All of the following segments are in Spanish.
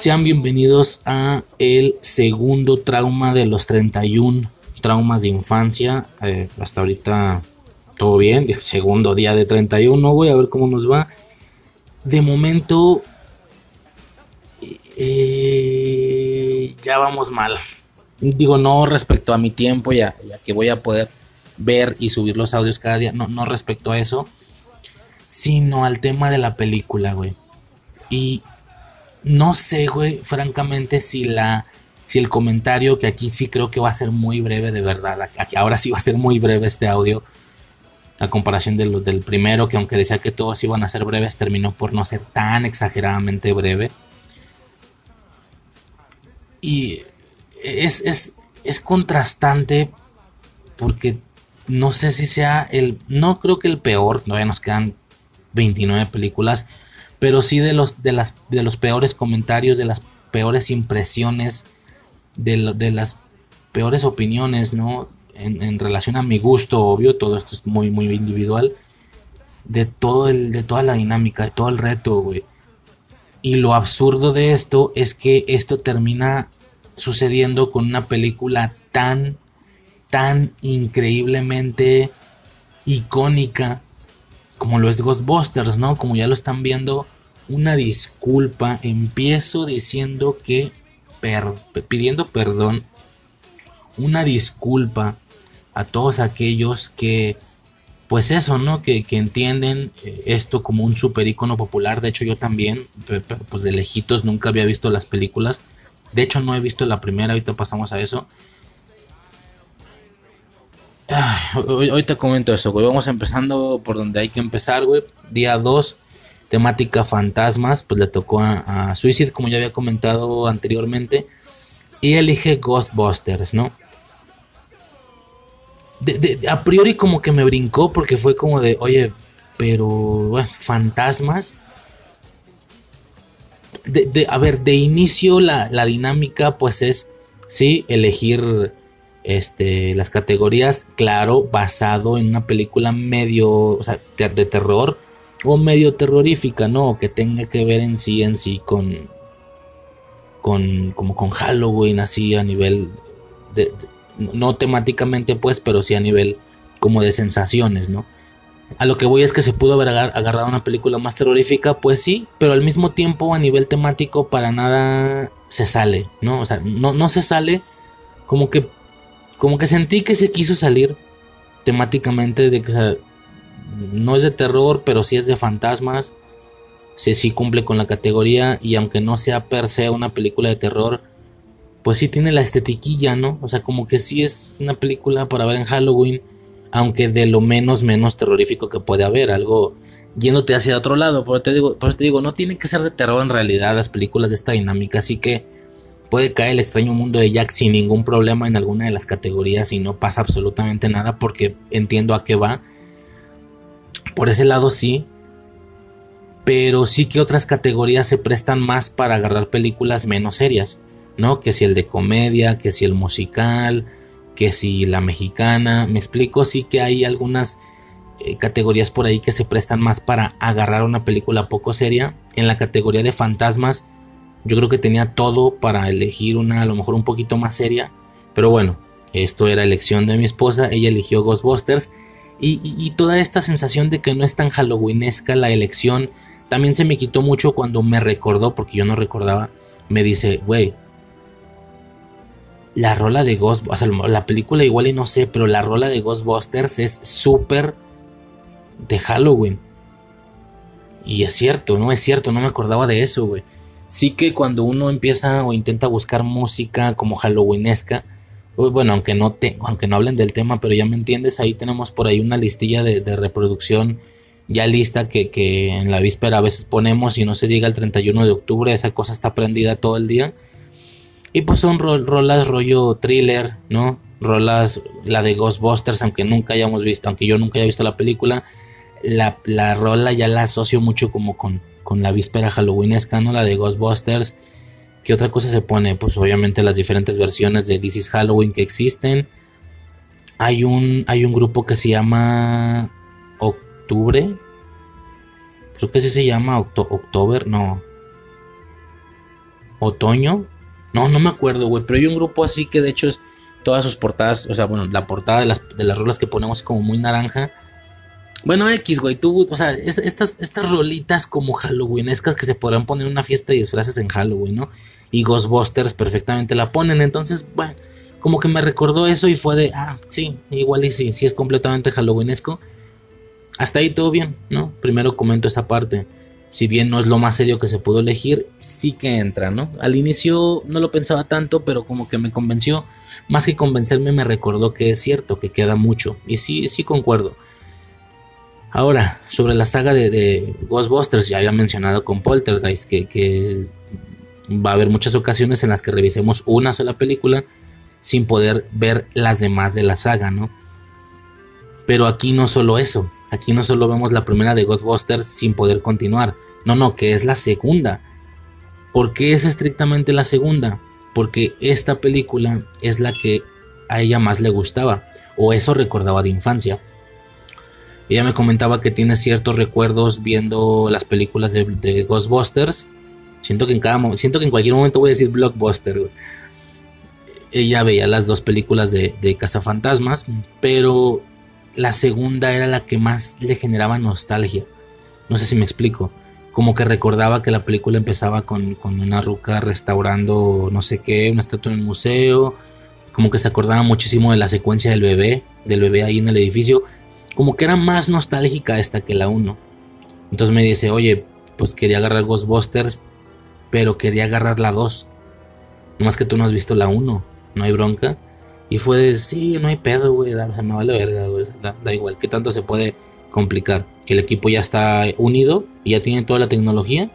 Sean bienvenidos a el segundo trauma de los 31 traumas de infancia. Eh, hasta ahorita todo bien. Segundo día de 31, voy a ver cómo nos va. De momento, eh, ya vamos mal. Digo, no respecto a mi tiempo, ya, ya que voy a poder ver y subir los audios cada día. No, no respecto a eso, sino al tema de la película, güey. Y no sé, güey, francamente, si la. Si el comentario, que aquí sí creo que va a ser muy breve, de verdad. Aquí ahora sí va a ser muy breve este audio. A comparación de del primero, que aunque decía que todos iban a ser breves, terminó por no ser tan exageradamente breve. Y es, es, es contrastante porque no sé si sea el. No creo que el peor, todavía nos quedan 29 películas pero sí de los, de las, de los peores comentarios, de las peores impresiones, de, de las peores opiniones, ¿no? En, relación a mi gusto, obvio, todo esto es muy, muy individual, de, todo el, de toda la dinámica, de todo el reto, güey. Y lo absurdo de esto es que esto termina sucediendo con una película tan, tan increíblemente icónica como lo es Ghostbusters, ¿no? Como ya lo están viendo, una disculpa. Empiezo diciendo que, pidiendo perdón, una disculpa a todos aquellos que, pues eso, ¿no? Que, entienden eh, esto como un super icono popular. De hecho, yo también, pues de lejitos nunca había visto las películas. De hecho, no he visto la primera, ahorita pasamos a eso. hoy, te comento eso, güey. Vamos empezando por donde hay que empezar, güey. Día 2, temática fantasmas. Pues le tocó a, Suicide, como ya había comentado anteriormente. Y elige Ghostbusters, ¿no? a priori como que me brincó porque fue como de, oye, pero bueno, fantasmas. a ver, de inicio la, la dinámica pues es, sí, elegir este, las categorías, claro, basado en una película medio, o sea, de, terror o medio terrorífica, ¿no? Que tenga que ver en sí, en sí con, con, como con Halloween, así a nivel, de, no temáticamente pues, pero sí a nivel como de sensaciones, ¿no? A lo que voy es que se pudo haber agarrado una película más terrorífica, pues sí, pero al mismo tiempo a nivel temático para nada se sale, ¿no? O sea, no, no se sale como que como que sentí que se quiso salir temáticamente de que no es de terror, pero sí es de fantasmas. Sí, sí cumple con la categoría y aunque no sea per se una película de terror, pues sí tiene la estetiquilla, ¿no? O sea, como que sí es una película para ver en Halloween, aunque de lo menos menos terrorífico que puede haber, algo yéndote hacia otro lado. Por, te digo, por eso te digo, no tiene que ser de terror en realidad las películas de esta dinámica, así que puede caer el extraño mundo de Jack sin ningún problema en alguna de las categorías y no pasa absolutamente nada porque entiendo a qué va. Por ese lado sí. Pero sí que otras categorías se prestan más para agarrar películas menos serias, ¿no? Que si el de comedia, que si el musical, que si la mexicana. Me explico, sí que hay algunas eh, categorías por ahí que se prestan más para agarrar una película poco seria. En la categoría de fantasmas yo creo que tenía todo para elegir una a lo mejor un poquito más seria. Pero bueno, esto era elección de mi esposa. Ella eligió Ghostbusters. Y, toda esta sensación de que no es tan halloweenesca la elección también se me quitó mucho cuando me recordó, porque yo no recordaba. Me dice, güey, la rola de Ghostbusters, o sea, la película igual y no sé, pero la rola de Ghostbusters es súper de Halloween. Y es cierto, no es cierto, no me acordaba de eso, güey sí que cuando uno empieza o intenta buscar música como halloweenesca, bueno, aunque no, te, aunque no hablen del tema, pero ya me entiendes, ahí tenemos por ahí una listilla de, reproducción ya lista que, que, en la víspera a veces ponemos y no se diga el 31 de octubre, esa cosa está prendida todo el día. Y pues son rolas rollo thriller, ¿no? Rolas, la de Ghostbusters, aunque nunca hayamos visto, aunque yo nunca haya visto la película, la, la rola ya la asocio mucho como con con la víspera halloweenesca, ¿no? La de Ghostbusters. ¿Qué otra cosa se pone? Pues obviamente las diferentes versiones de This is Halloween que existen. Hay un, hay un grupo que se llama Octubre. Creo que se llama October, no. otoño. No, no me acuerdo, güey. Pero hay un grupo así que de hecho es todas sus portadas, o sea, bueno, la portada de las, de las rolas que ponemos como muy naranja. Bueno, X, güey, tú, o sea, estas, estas rolitas como Halloweenescas que se podrán poner en una fiesta y disfraces en Halloween, ¿no? Y Ghostbusters perfectamente la ponen, entonces, bueno, como que me recordó eso y fue de, ah, sí, igual y sí, sí es completamente Halloweenesco. Hasta ahí todo bien, ¿no? Primero comento esa parte. Si bien no es lo más serio que se pudo elegir, sí que entra, ¿no? Al inicio no lo pensaba tanto, pero como que me convenció. Más que convencerme, me recordó que es cierto, que queda mucho. Y sí, sí concuerdo. Ahora, sobre la saga de, Ghostbusters, ya había mencionado con Poltergeist que, que, va a haber muchas ocasiones en las que revisemos una sola película sin poder ver las demás de la saga, ¿no? Pero aquí no solo eso, aquí no solo vemos la primera de Ghostbusters sin poder continuar, no, no, que es la segunda. ¿Por qué es estrictamente la segunda? Porque esta película es la que a ella más le gustaba, o eso recordaba de infancia. Ella me comentaba que tiene ciertos recuerdos viendo las películas de, Ghostbusters. Siento que en cada siento que en cualquier momento voy a decir blockbuster. Ella veía las dos películas de, de Cazafantasmas, pero la segunda era la que más le generaba nostalgia. No sé si me explico. Como que recordaba que la película empezaba con, con una ruca restaurando no sé qué, una estatua en el museo. Como que se acordaba muchísimo de la secuencia del bebé, del bebé ahí en el edificio como que era más nostálgica esta que la 1. Entonces me dice, oye, pues quería agarrar Ghostbusters, pero quería agarrar la 2. Más que tú no has visto la 1, no hay bronca. Y fue de, sí, no hay pedo, güey, se me vale verga, güey, da, igual, ¿qué tanto se puede complicar? Que el equipo ya está unido y ya tiene toda la tecnología.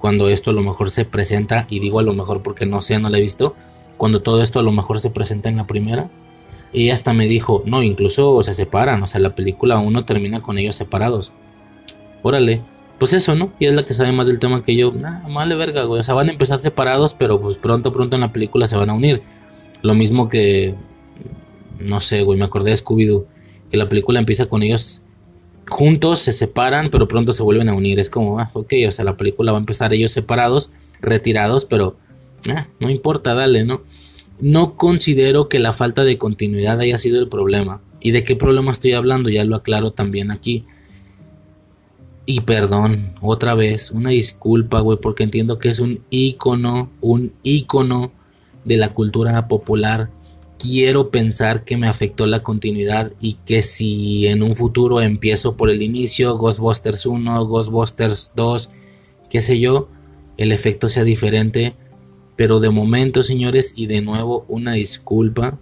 Cuando esto a lo mejor se presenta, y digo a lo mejor porque no sé, no la he visto, cuando todo esto a lo mejor se presenta en la primera, y hasta me dijo, no, incluso se separan, o sea, la película uno termina con ellos separados. Órale, pues eso, ¿no? Y es la que sabe más del tema que yo. Nah, vale verga, güey. O sea, van a empezar separados, pero pues pronto, pronto en la película se van a unir. Lo mismo que, no sé, güey, me acordé de Scooby-Doo. Que la película empieza con ellos juntos, se separan, pero pronto se vuelven a unir. Es como, ah, ok, o sea, la película va a empezar ellos separados, retirados, pero, ah, no importa, dale, ¿no? No considero que la falta de continuidad haya sido el problema. ¿Y de qué problema estoy hablando? Ya lo aclaro también aquí. Y perdón, otra vez, una disculpa, güey, porque entiendo que es un ícono, un ícono de la cultura popular. Quiero pensar que me afectó la continuidad y que si en un futuro empiezo por el inicio, Ghostbusters 1, Ghostbusters 2, qué sé yo, el efecto sea diferente pero de momento, señores, y de nuevo una disculpa.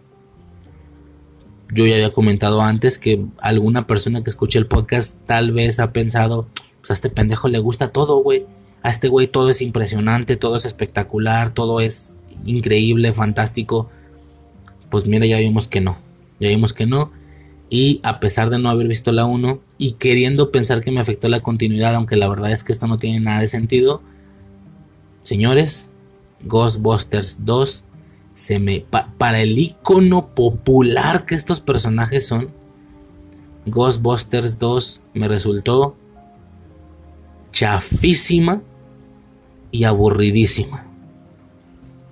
Yo ya había comentado antes que alguna persona que escuche el podcast tal vez ha pensado, pues a este pendejo le gusta todo, güey. A este güey todo es impresionante, todo es espectacular, todo es increíble, fantástico. Pues mira, ya vimos que no. Ya vimos que no. Y a pesar de no haber visto la 1 y queriendo pensar que me afectó la continuidad, aunque la verdad es que esto no tiene nada de sentido, señores, Ghostbusters 2 se me para el icono popular que estos personajes son Ghostbusters 2 me resultó chafísima y aburridísima.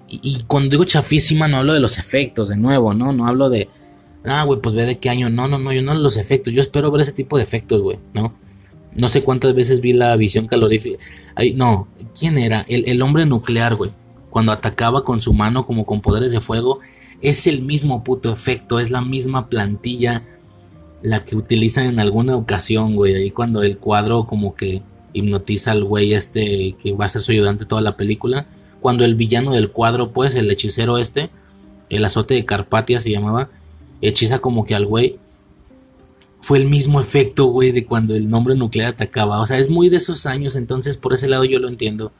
Y, cuando digo chafísima no hablo de los efectos de nuevo, ¿no? No hablo de, ah, güey, pues ve de qué año. No, no, no, yo no los efectos. Yo espero ver ese tipo de efectos, güey, ¿no? No sé cuántas veces vi la visión calorífica. Ay, no, ¿quién era? El, el hombre nuclear, güey cuando atacaba con su mano como con poderes de fuego, es el mismo puto efecto, es la misma plantilla la que utilizan en alguna ocasión, güey. Ahí cuando el cuadro como que hipnotiza al güey este que va a ser su ayudante toda la película. Cuando el villano del cuadro, pues, el hechicero este, el azote de Carpatia se llamaba, hechiza como que al güey. Fue el mismo efecto, güey, de cuando el nombre nuclear atacaba. O sea, es muy de esos años, entonces por ese lado yo lo entiendo.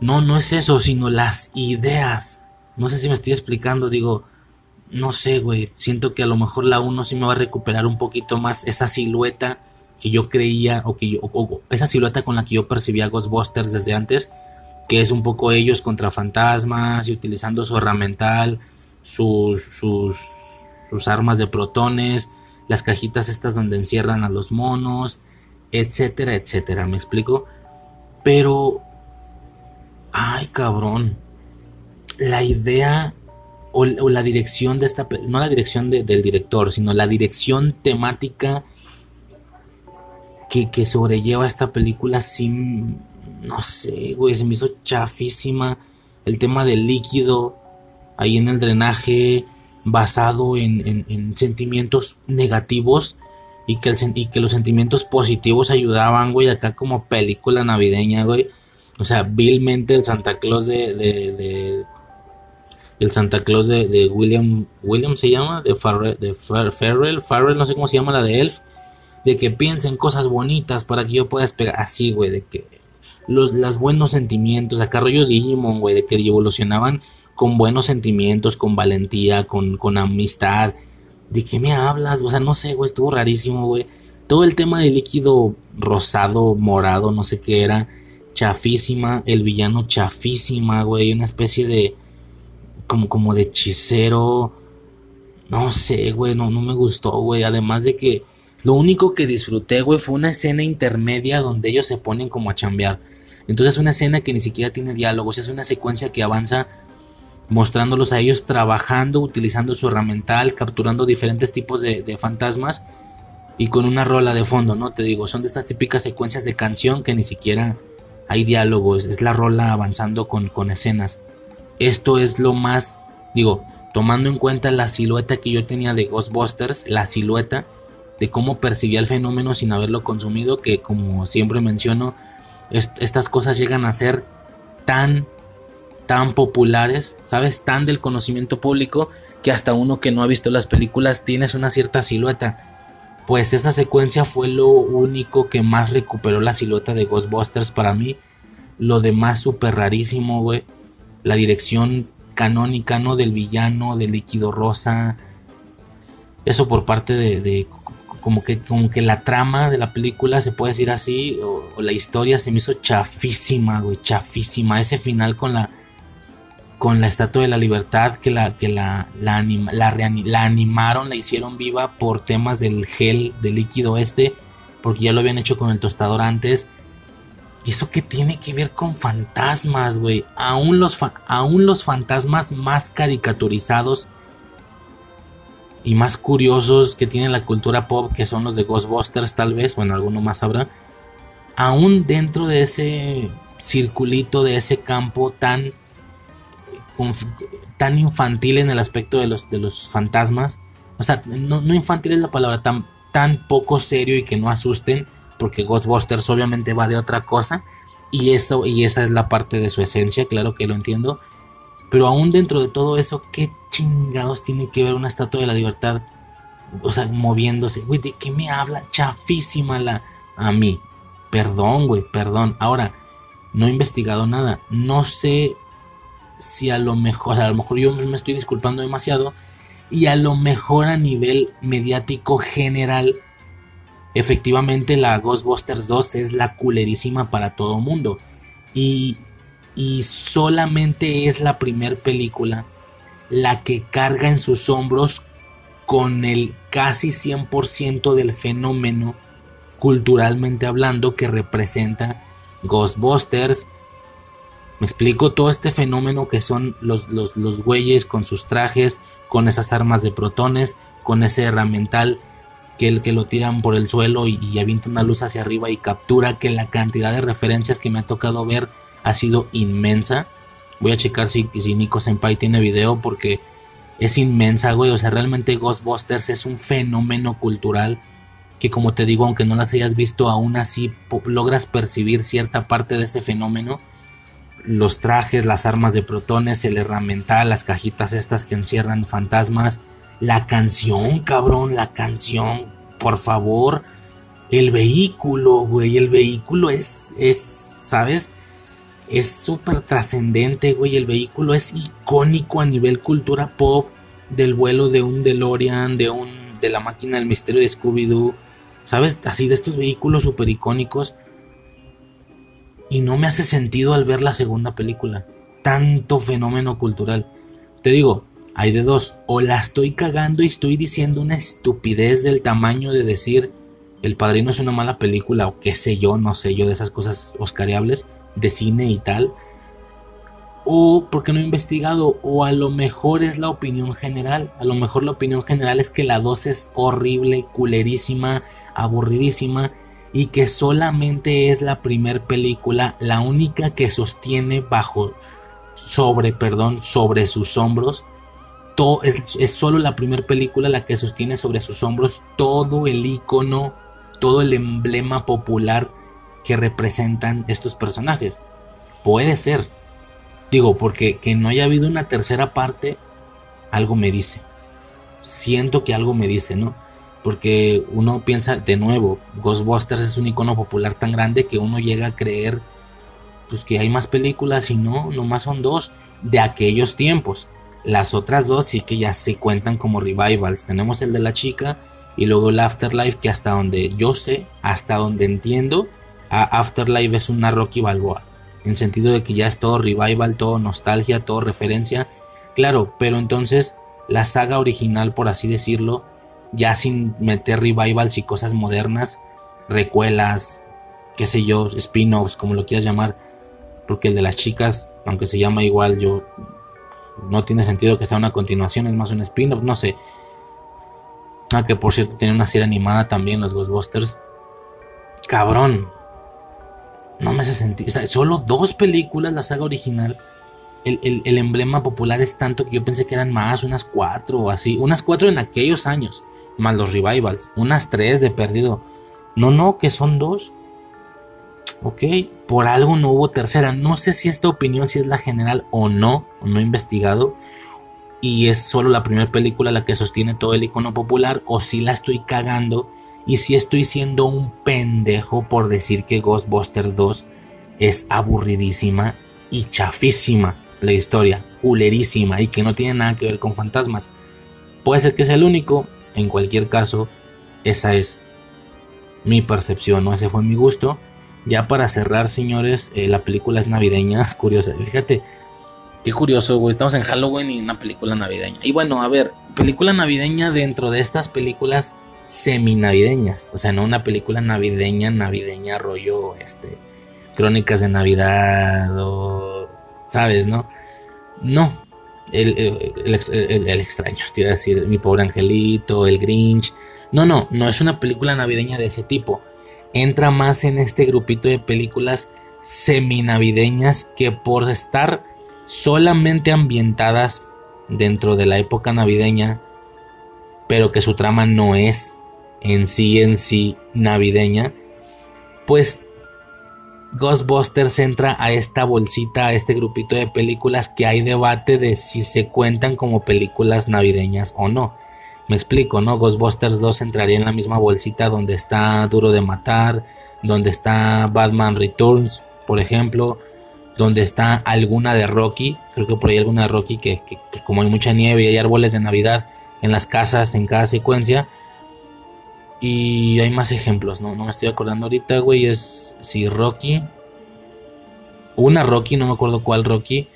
No, no es eso, sino las ideas. No sé si me estoy explicando, digo, no sé, güey. Siento que a lo mejor la 1 sí me va a recuperar un poquito más esa silueta que yo creía, o que yo, esa silueta con la que yo percibía Ghostbusters desde antes, que es un poco ellos contra fantasmas y utilizando su herramental, sus, sus, sus armas de protones, las cajitas estas donde encierran a los monos, etcétera, etcétera. ¿Me explico? Pero Ay, cabrón. La idea o, la dirección de esta... No la dirección del director, sino la dirección temática que, que sobrelleva esta película sin... No sé, güey, se me hizo chafísima. El tema del líquido ahí en el drenaje basado en, sentimientos negativos y que, el, y que los sentimientos positivos ayudaban, güey, acá como película navideña, güey. O sea, vilmente el Santa Claus de, de, el Santa Claus de, William, William se llama, de, Farrell, de Farrell, Farrell, no sé cómo se llama la de Elf, de que piensen cosas bonitas para que yo pueda esperar, así, güey, de que los las buenos sentimientos, acá rollo Digimon, güey, de que evolucionaban con buenos sentimientos, con valentía, con, con amistad. ¿De qué me hablas? O sea, no sé, güey, estuvo rarísimo, güey. Todo el tema del líquido rosado, morado, no sé qué era. Chafísima, el villano chafísima, güey. Una especie de. como, como de hechicero. No sé, güey, no, no me gustó, güey. Además de que lo único que disfruté, güey, fue una escena intermedia donde ellos se ponen como a chambear. Entonces es una escena que ni siquiera tiene diálogos, es una secuencia que avanza mostrándolos a ellos trabajando, utilizando su herramental, capturando diferentes tipos de, fantasmas y con una rola de fondo, ¿no? Te digo, son de estas típicas secuencias de canción que ni siquiera hay diálogos, es la rola avanzando con, con escenas. Esto es lo más, digo, tomando en cuenta la silueta que yo tenía de Ghostbusters, la silueta de cómo percibía el fenómeno sin haberlo consumido, que como siempre menciono, estas cosas llegan a ser tan tan populares, ¿sabes? Tan del conocimiento público que hasta uno que no ha visto las películas tienes una cierta silueta. Pues esa secuencia fue lo único que más recuperó la silueta de Ghostbusters para mí. Lo demás súper rarísimo, güey. La dirección canónica, ¿no? Del villano, del líquido rosa. Eso por parte de, como que, como que la trama de la película, se puede decir así, o, o, la historia se me hizo chafísima, güey, chafísima. Ese final con la, con la Estatua de la Libertad que la, que la, la, la, animaron, la hicieron viva por temas del gel, del líquido este, porque ya lo habían hecho con el tostador antes. ¿Y eso qué tiene que ver con fantasmas, güey? Aún los, aún los fantasmas más caricaturizados y más curiosos que tiene la cultura pop, que son los de Ghostbusters tal vez, bueno, alguno más habrá, aún dentro de ese circulito, de ese campo tan tan infantil en el aspecto de los, de los fantasmas. O sea, no, infantil es la palabra, tan, tan poco serio y que no asusten, porque Ghostbusters obviamente va de otra cosa. Y, eso, y esa es la parte de su esencia, claro que lo entiendo. Pero aún dentro de todo eso, ¿qué chingados tiene que ver una estatua de la libertad? O sea, moviéndose. Güey, ¿de qué me habla? Chafísima la... A mí. Perdón, güey, perdón. Ahora, no he investigado nada. No sé si a lo mejor, a lo mejor yo me estoy disculpando demasiado, y a lo mejor a nivel mediático general, efectivamente la Ghostbusters 2 es la culerísima para todo mundo. Y, y solamente es la primer película la que carga en sus hombros con el casi 100% del fenómeno culturalmente hablando que representa Ghostbusters, me explico todo este fenómeno que son los, los, los güeyes con sus trajes, con esas armas de protones, con ese herramental que, el, que lo tiran por el suelo y, avienta una luz hacia arriba y captura que la cantidad de referencias que me ha tocado ver ha sido inmensa. Voy a checar si, si Nico Senpai tiene video porque es inmensa, güey. O sea, realmente Ghostbusters es un fenómeno cultural que como te digo, aunque no las hayas visto, aún así logras percibir cierta parte de ese fenómeno los trajes, las armas de protones, el herramental, las cajitas estas que encierran fantasmas, la canción, cabrón, la canción, por favor, el vehículo, güey, el vehículo es, es, ¿sabes? Es súper trascendente, güey, el vehículo es icónico a nivel cultura pop, del vuelo de un DeLorean, de un, de la máquina del misterio de Scooby-Doo, ¿sabes? Así de estos vehículos súper icónicos y no me hace sentido al ver la segunda película. Tanto fenómeno cultural. Te digo, hay de dos. O la estoy cagando y estoy diciendo una estupidez del tamaño de decir El Padrino es una mala película o qué sé yo, no sé yo de esas cosas oscariables de cine y tal. O porque no he investigado, o a lo mejor es la opinión general. A lo mejor la opinión general es que la 2 es horrible, culerísima, aburridísima y que solamente es la primer película, la única que sostiene bajo, sobre, perdón, sobre sus hombros. Es, es solo la primera película la que sostiene sobre sus hombros todo el icono, todo el emblema popular que representan estos personajes. Puede ser. Digo, porque que no haya habido una tercera parte, algo me dice. Siento que algo me dice, ¿no? Porque uno piensa de nuevo, Ghostbusters es un icono popular tan grande que uno llega a creer pues que hay más películas y no, nomás son dos de aquellos tiempos. Las otras dos sí que ya se cuentan como revivals. Tenemos el de la chica y luego el Afterlife que hasta donde yo sé, hasta donde entiendo, Afterlife es una Rocky Balboa. En sentido de que ya es todo revival, todo nostalgia, todo referencia. Claro, pero entonces la saga original, por así decirlo, ya sin meter revivals y cosas modernas, recuelas, qué sé yo, spin-offs, como lo quieras llamar, porque el de las chicas, aunque se llama igual, yo no tiene sentido que sea una continuación, es más un spin-off, no sé. Ah, que por cierto tiene una serie animada también, los Ghostbusters. Cabrón. No me hace sentido. O sea, solo dos películas, la saga original. El, el, emblema popular es tanto que yo pensé que eran más, unas cuatro o así. Unas cuatro en aquellos años más los revivals, unas tres de perdido. No, no, que son dos. Ok, por algo no hubo tercera. No sé si esta opinión si es la general o no, no he investigado. Y es solo la primera película la que sostiene todo el icono popular, o si la estoy cagando. Y si estoy siendo un pendejo por decir que Ghostbusters 2 es aburridísima y chafísima la historia, culerísima y que no tiene nada que ver con fantasmas. Puede ser que sea el único, en cualquier caso, esa es mi percepción, ¿no? Ese fue mi gusto. Ya para cerrar, señores, eh, la película es navideña, curiosa. Fíjate, qué curioso, güey. Estamos en Halloween y una película navideña. Y bueno, a ver, película navideña dentro de estas películas semi-navideñas. O sea, no una película navideña, navideña, rollo, este, crónicas de Navidad o, ¿sabes, no? No, el, extraño, te iba a decir, mi pobre angelito, el Grinch. No, no, no es una película navideña de ese tipo. Entra más en este grupito de películas semi-navideñas que por estar solamente ambientadas dentro de la época navideña, pero que su trama no es en sí en sí navideña, pues Ghostbusters entra a esta bolsita, a este grupito de películas que hay debate de si se cuentan como películas navideñas o no. Me explico, ¿no? Ghostbusters 2 entraría en la misma bolsita donde está Duro de Matar, donde está Batman Returns, por ejemplo, donde está alguna de Rocky, creo que por ahí alguna de Rocky que, pues, como hay mucha nieve y hay árboles de Navidad en las casas en cada secuencia, y hay más ejemplos, ¿no? No me estoy acordando ahorita, güey. Es si Rocky. Una Rocky, no me acuerdo cuál Rocky.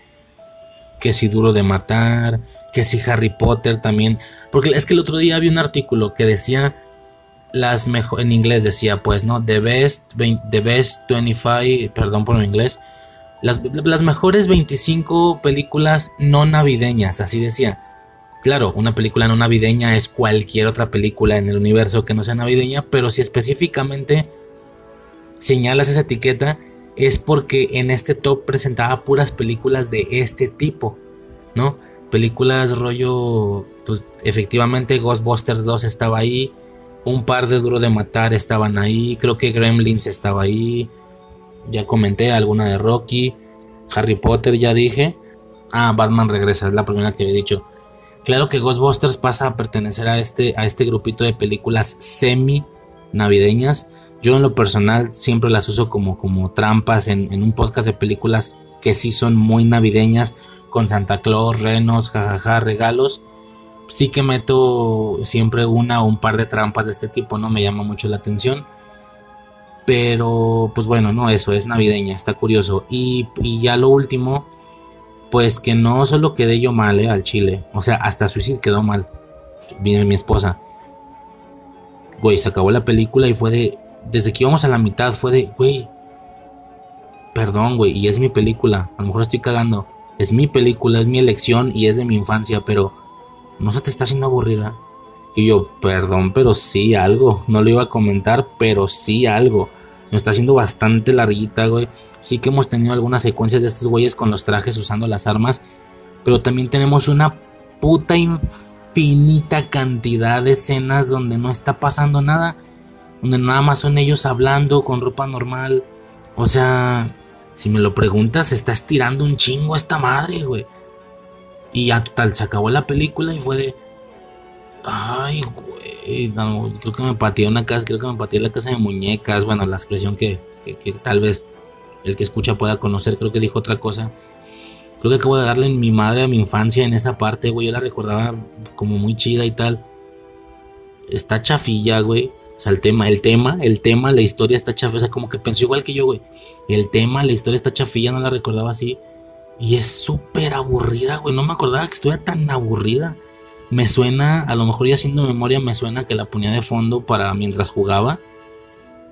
Que si Duro de Matar. Que si Harry Potter también. Porque es que el otro día había un artículo que decía. Las mejor. En inglés decía, pues, ¿no? The best, the best 25. Perdón por mi inglés. Las, las mejores 25 películas no navideñas. Así decía. Claro, una película no navideña es cualquier otra película en el universo que no sea navideña, pero si específicamente señalas esa etiqueta es porque en este top presentaba puras películas de este tipo, ¿no? Películas rollo, pues efectivamente Ghostbusters 2 estaba ahí, un par de Duro de Matar estaban ahí, creo que Gremlins estaba ahí, ya comenté alguna de Rocky, Harry Potter ya dije, ah, Batman regresa, es la primera que he dicho. Claro que Ghostbusters pasa a pertenecer a este, a este grupito de películas semi navideñas. Yo en lo personal siempre las uso como, como trampas en, un podcast de películas que sí son muy navideñas, con Santa Claus, renos, jajaja, regalos. Sí que meto siempre una o un par de trampas de este tipo, ¿no? Me llama mucho la atención. Pero, pues bueno, no, eso es navideña, está curioso. Y, y ya lo último, pues que no solo quedé yo mal eh, al chile. O sea, hasta Suicide quedó mal. Viene mi esposa. Güey, se acabó la película y fue de. Desde que íbamos a la mitad fue de. Güey. Perdón, güey. Y es mi película. A lo mejor estoy cagando. Es mi película, es mi elección y es de mi infancia, pero no se te está haciendo aburrida. Y yo, perdón, pero sí algo. No lo iba a comentar, pero sí algo. Se me está haciendo bastante larguita, güey. Sí que hemos tenido algunas secuencias de estos güeyes con los trajes usando las armas. Pero también tenemos una puta infinita cantidad de escenas donde no está pasando nada. Donde nada más son ellos hablando con ropa normal. O sea, si me lo preguntas, se está estirando un chingo esta madre, güey. Y ya total, se acabó la película y fue de. Ay, güey. creo que me pateé una casa, creo que me pateé la casa de muñecas. Bueno, la expresión que, que, tal vez el que escucha pueda conocer, creo que dijo otra cosa. Creo que acabo de darle en mi madre a mi infancia en esa parte, güey. Yo la recordaba como muy chida y tal. Está chafilla, güey. O sea, el tema, el tema, el tema, la historia está chafilla. O sea, como que pensó igual que yo, güey. El tema, la historia está chafilla, no la recordaba así. Y es súper aburrida, güey. No me acordaba que estuviera tan aburrida. Me suena, a lo mejor ya haciendo memoria, me suena que la ponía de fondo para mientras jugaba.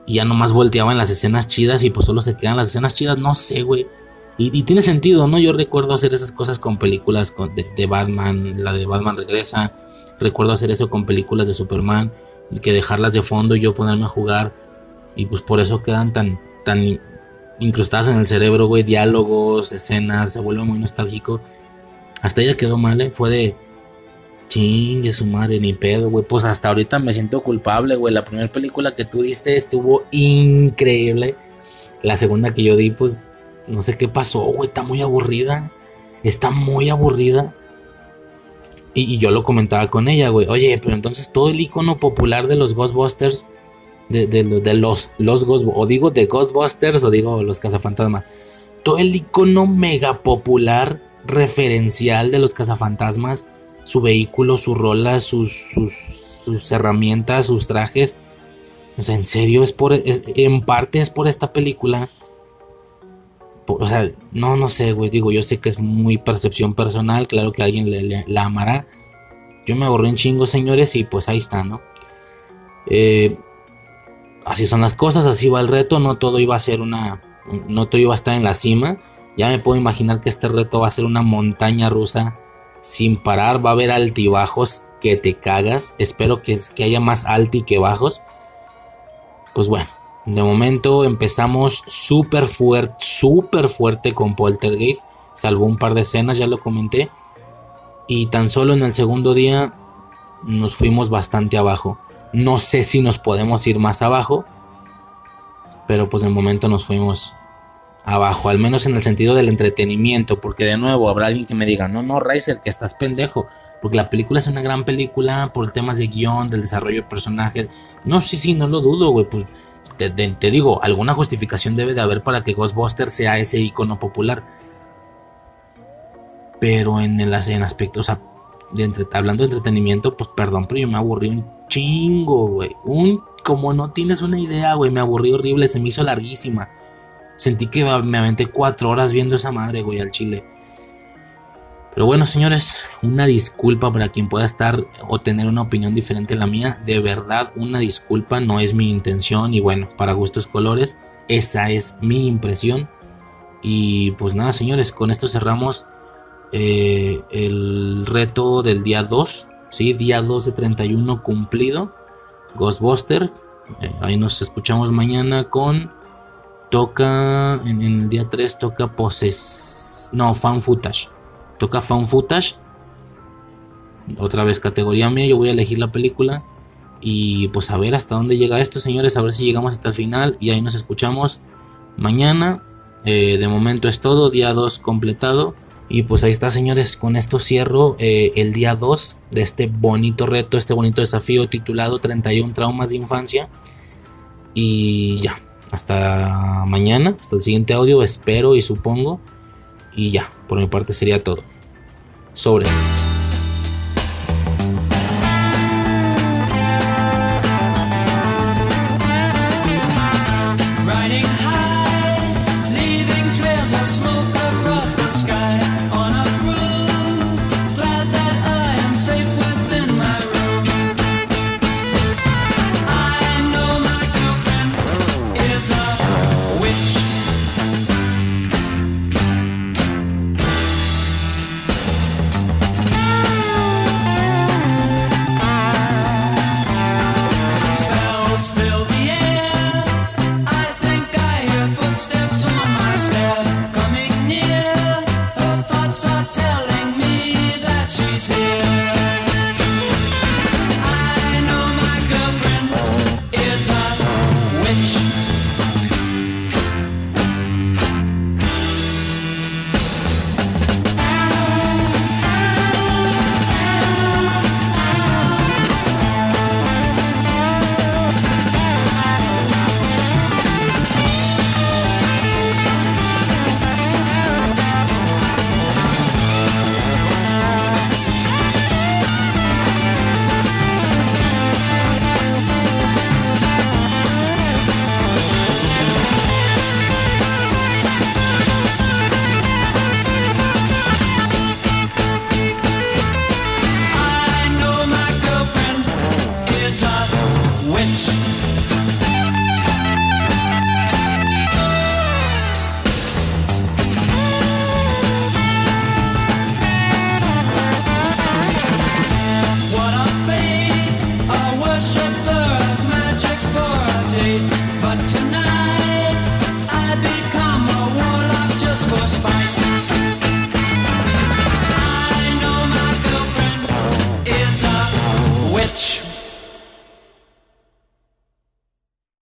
Y ya nomás volteaba en las escenas chidas y pues solo se quedan las escenas chidas. No sé, güey. Y, tiene sentido, ¿no? Yo recuerdo hacer esas cosas con películas de, de, Batman. La de Batman regresa. Recuerdo hacer eso con películas de Superman. Que dejarlas de fondo y yo ponerme a jugar. Y pues por eso quedan tan, tan incrustadas en el cerebro, güey, diálogos, escenas, se vuelve muy nostálgico. Hasta ella quedó mal, ¿eh? Fue de chingue su madre, ni pedo, güey. Pues hasta ahorita me siento culpable, güey. La primera película que tú diste estuvo increíble. La segunda que yo di, pues no sé qué pasó, güey. Está muy aburrida. Está muy aburrida. Y, yo lo comentaba con ella, güey. Oye, pero entonces todo el icono popular de los Ghostbusters de, los, los o digo de Ghostbusters o digo los cazafantasmas. Todo el icono mega popular referencial de los cazafantasmas, su vehículo, su rola, sus, sus, herramientas, sus trajes. O sea, en serio, es por, en parte es por esta película. o sea, no, no sé, güey. Digo, yo sé que es muy percepción personal. Claro que alguien la amará. Yo me aburrí en chingo, señores, y pues ahí está, ¿no? Eh, así son las cosas, así va el reto, no todo iba a ser una, no todo iba a estar en la cima. Ya me puedo imaginar que este reto va a ser una montaña rusa sin parar, va a haber altibajos que te cagas. Espero que, que haya más alti que bajos. Pues bueno, de momento empezamos súper fuerte, súper fuerte con Poltergeist. Salvo un par de escenas, ya lo comenté. Y tan solo en el segundo día nos fuimos bastante abajo. No sé si nos podemos ir más abajo, pero pues de momento nos fuimos abajo, al menos en el sentido del entretenimiento, porque de nuevo habrá alguien que me diga, no, no, Riser, que estás pendejo, porque la película es una gran película por temas de guion, del desarrollo de personajes. No, sí, sí, no lo dudo, güey, pues te, te, digo, alguna justificación debe de haber para que Ghostbusters sea ese icono popular. Pero en el en aspecto, o sea, hablando de entretenimiento, pues perdón, pero yo me aburrí un chingo, güey. Un, como no tienes una idea, güey, me aburrí horrible, se me hizo larguísima. Sentí que me aventé cuatro horas viendo esa madre, güey, al chile. Pero bueno, señores, una disculpa para quien pueda estar o tener una opinión diferente a la mía. De verdad, una disculpa, no es mi intención. Y bueno, para gustos colores, esa es mi impresión. Y pues nada, señores, con esto cerramos eh, el reto del día 2, ¿sí? Día 2 de 31 cumplido. Ghostbuster. Eh, ahí nos escuchamos mañana con... Toca... En, el día 3 toca poses... No, fan footage. Toca fan footage. Otra vez categoría mía. Yo voy a elegir la película. Y pues a ver hasta dónde llega esto, señores. A ver si llegamos hasta el final. Y ahí nos escuchamos mañana. Eh, de momento es todo. Día 2 completado. Y pues ahí está, señores. Con esto cierro eh, el día 2 de este bonito reto, este bonito desafío titulado 31 traumas de infancia. Y ya, hasta mañana, hasta el siguiente audio, espero y supongo. Y ya, por mi parte sería todo. Sobre.